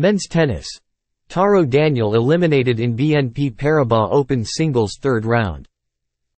Men's tennis. Taro Daniel eliminated in BNP Paribas Open singles third round.